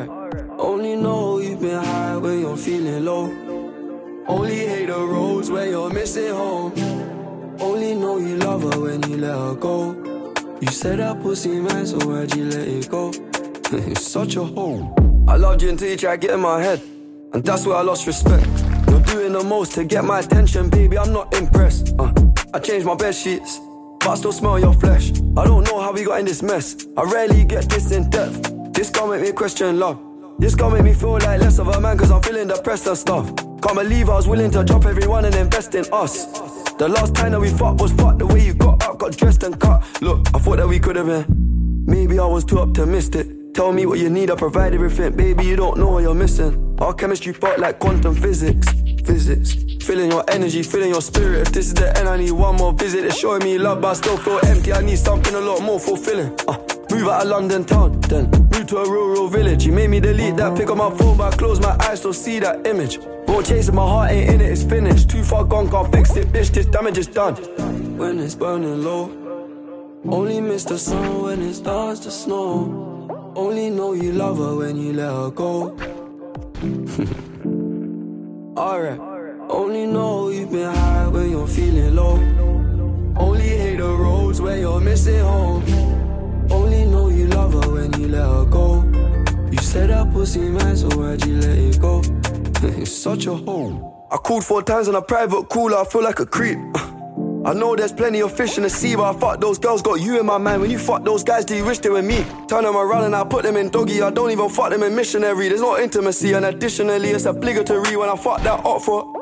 Only know you've been high when you're feeling low. Only hate the roads where you're missing home. Only know you love her when you let her go. You said that pussy man, so why'd you let it go? it's such a hole. I loved you until you tried to get in my head. And that's where I lost respect. You're doing the most to get my attention, baby. I'm not impressed. Uh, I changed my bed sheets, but I still smell your flesh. I don't know how we got in this mess. I rarely get this in depth. This gon' make me question love. This gon' make me feel like less of a man, cause I'm feeling depressed and stuff. Can't believe I was willing to drop everyone and invest in us. The last time that we fought was fucked the way you got up, got dressed and cut. Look, I thought that we could have been. Maybe I was too optimistic. Tell me what you need, I provide everything. Baby, you don't know what you're missing. Our chemistry fought like quantum physics. Physics. Feeling your energy, feeling your spirit. If this is the end, I need one more visit. It's showing me love, but I still feel empty. I need something a lot more fulfilling. Uh, move out of London town, then move to a rural village. You made me delete that pick on my phone, but I close my eyes, still see that image. Bro, chasing my heart ain't in it, it's finished. Too far gone, can't fix it, bitch. This damage is done. When it's burning low, only miss the sun when it starts to snow. Only know you love her when you let her go. Alright. Only know you've been high when you're feeling low. Only hate the roads where you're missing home. You let her go. You said that pussy man, so why'd you let it go? it's such a hole. I called four times on a private call, I feel like a creep. I know there's plenty of fish in the sea, but I fuck those girls, got you in my mind. When you fuck those guys, do you wish they were me? Turn them around and I put them in doggy. I don't even fuck them in missionary. There's no intimacy, and additionally, it's obligatory when I fuck that up for.